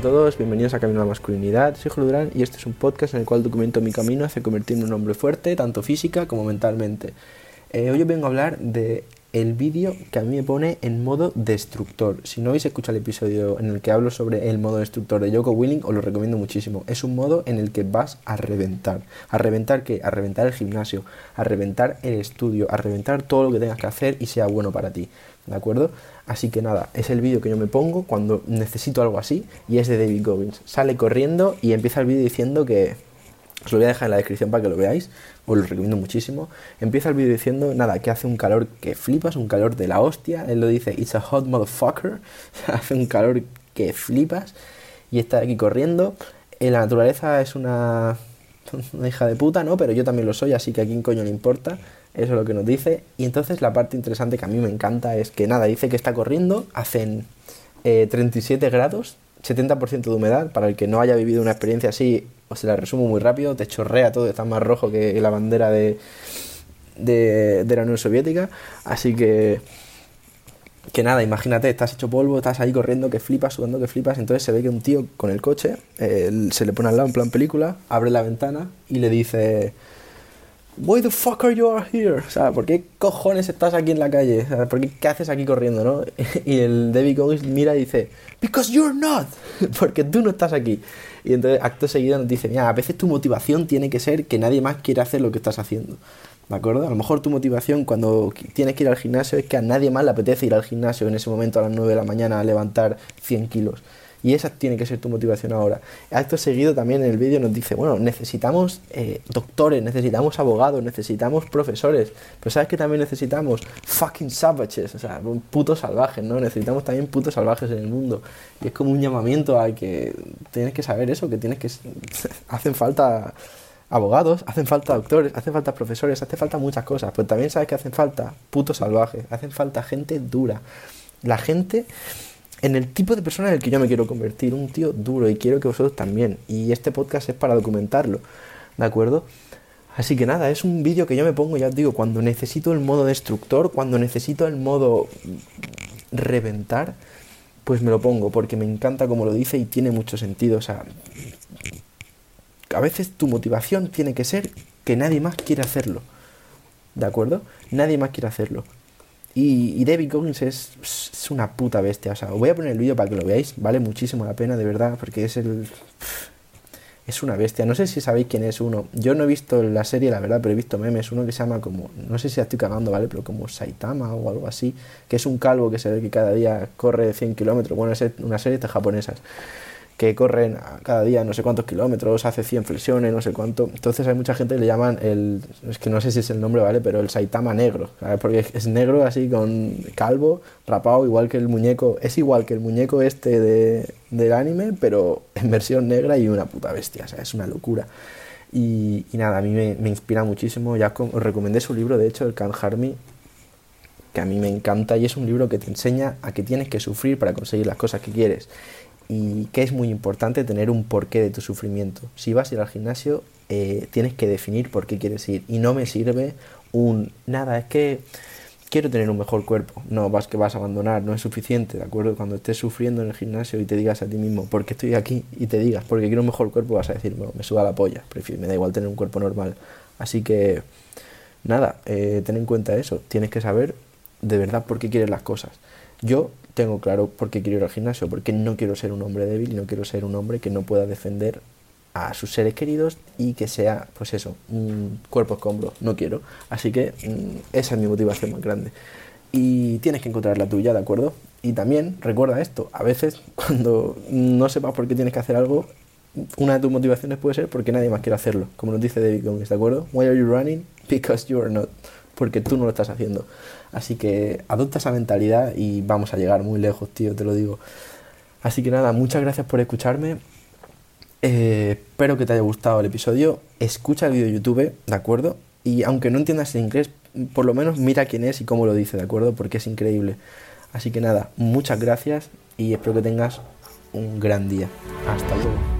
todos, bienvenidos a Camino a la Masculinidad. Soy Julio Durán y este es un podcast en el cual documento mi camino hacia convertirme en un hombre fuerte, tanto física como mentalmente. Eh, hoy os vengo a hablar de el vídeo que a mí me pone en modo destructor. Si no habéis escuchado el episodio en el que hablo sobre el modo destructor de Joko Willing, os lo recomiendo muchísimo. Es un modo en el que vas a reventar. ¿A reventar qué? A reventar el gimnasio, a reventar el estudio, a reventar todo lo que tengas que hacer y sea bueno para ti. ¿De acuerdo? Así que nada, es el vídeo que yo me pongo cuando necesito algo así y es de David Goggins. Sale corriendo y empieza el vídeo diciendo que... Os lo voy a dejar en la descripción para que lo veáis, os lo recomiendo muchísimo. Empieza el vídeo diciendo, nada, que hace un calor que flipas, un calor de la hostia. Él lo dice, it's a hot motherfucker. hace un calor que flipas. Y está aquí corriendo. En la naturaleza es una, hija de puta, ¿no? Pero yo también lo soy, así que a quién coño le importa. Eso es lo que nos dice. Y entonces la parte interesante que a mí me encanta es que nada, dice que está corriendo, hacen 37 eh, grados, 70% de humedad. Para el que no haya vivido una experiencia así, os la resumo muy rápido, te chorrea todo, está más rojo que la bandera de, de, la Unión Soviética. Así que que nada, imagínate, estás hecho polvo, estás ahí corriendo, que flipas, sudando, que flipas. Entonces se ve que un tío con el coche se le pone al lado en plan película, abre la ventana y le dice: Why the fuck are you here? O sea, ¿por qué cojones estás aquí en la calle? O sea, ¿por qué, qué haces aquí corriendo, no? Y el David Goggins mira y dice, Because you're not, porque tú no estás aquí. Y entonces acto seguido nos dice, mira, a veces tu motivación tiene que ser que nadie más quiere hacer lo que estás haciendo. ¿De acuerdo? A lo mejor tu motivación cuando tienes que ir al gimnasio es que a nadie más le apetece ir al gimnasio en ese momento a las 9 de la mañana a levantar 100 kilos. Y esa tiene que ser tu motivación ahora. Acto seguido también en el vídeo nos dice, bueno, necesitamos eh, doctores, necesitamos abogados, necesitamos profesores, pero ¿sabes que también necesitamos? Fucking savages, o sea, putos salvajes, ¿no? Necesitamos también putos salvajes en el mundo. Y es como un llamamiento a que tienes que saber eso, que tienes que... hacen falta abogados, hacen falta doctores, hacen falta profesores, hace falta muchas cosas, pero también sabes que hacen falta putos salvajes, hacen falta gente dura. La gente en el tipo de persona en el que yo me quiero convertir, un tío duro y quiero que vosotros también. Y este podcast es para documentarlo, ¿de acuerdo? Así que nada, es un vídeo que yo me pongo, ya os digo, cuando necesito el modo destructor, cuando necesito el modo reventar, pues me lo pongo, porque me encanta como lo dice y tiene mucho sentido. O sea, a veces tu motivación tiene que ser que nadie más quiere hacerlo. ¿De acuerdo? Nadie más quiere hacerlo. Y, David Goggins es, es, una puta bestia. O sea, os voy a poner el vídeo para que lo veáis. Vale muchísimo la pena, de verdad, porque es el. Es una bestia. No sé si sabéis quién es uno. Yo no he visto la serie, la verdad, pero he visto memes. Uno que se llama como. No sé si la estoy cagando, ¿vale? Pero como Saitama o algo así. Que es un calvo que se ve que cada día corre 100 kilómetros. Bueno, es una serie de japonesas que corren cada día no sé cuántos kilómetros, hace 100 flexiones, no sé cuánto. Entonces hay mucha gente que le llaman el, es que no sé si es el nombre, ¿vale? Pero el Saitama negro, ¿sabes? Porque es negro así con calvo, rapado, igual que el muñeco, es igual que el muñeco este de, del anime, pero en versión negra y una puta bestia, o sea, es una locura. Y, nada, a mí me, inspira muchísimo, ya os recomendé su libro, de hecho, el Can Harmy, que a mí me encanta y es un libro que te enseña a que tienes que sufrir para conseguir las cosas que quieres y que es muy importante tener un porqué de tu sufrimiento. Si vas a ir al gimnasio, eh, tienes que definir por qué quieres ir. Y no me sirve un nada, es que quiero tener un mejor cuerpo. No, vas que vas a abandonar, no es suficiente, ¿de acuerdo? Cuando estés sufriendo en el gimnasio y te digas a ti mismo, ¿por qué estoy aquí? Y te digas, porque quiero un mejor cuerpo, vas a decir, bueno, me suba la polla, prefiero, me da igual tener un cuerpo normal. Así que, nada, eh, ten en cuenta eso, tienes que saber de verdad por qué quieres las cosas. Yo tengo claro por qué quiero ir al gimnasio, porque no quiero ser un hombre débil y no quiero ser un hombre que no pueda defender a sus seres queridos y que sea, pues eso, un cuerpo escombro. No quiero. Así que mm, esa es mi motivación más grande. Y tienes que encontrar la tuya, ¿de acuerdo? Y también recuerda esto, a veces cuando no sepas por qué tienes que hacer algo, una de tus motivaciones puede ser porque nadie más quiere hacerlo, como nos dice David Goggins, ¿de acuerdo? Why are you running? Because you are not porque tú no lo estás haciendo. Así que adopta esa mentalidad y vamos a llegar muy lejos, tío, te lo digo. Así que nada, muchas gracias por escucharme. Eh, espero que te haya gustado el episodio. Escucha el vídeo de YouTube, ¿de acuerdo? Y aunque no entiendas el inglés, por lo menos mira quién es y cómo lo dice, ¿de acuerdo? Porque es increíble. Así que nada, muchas gracias y espero que tengas un gran día. Hasta luego.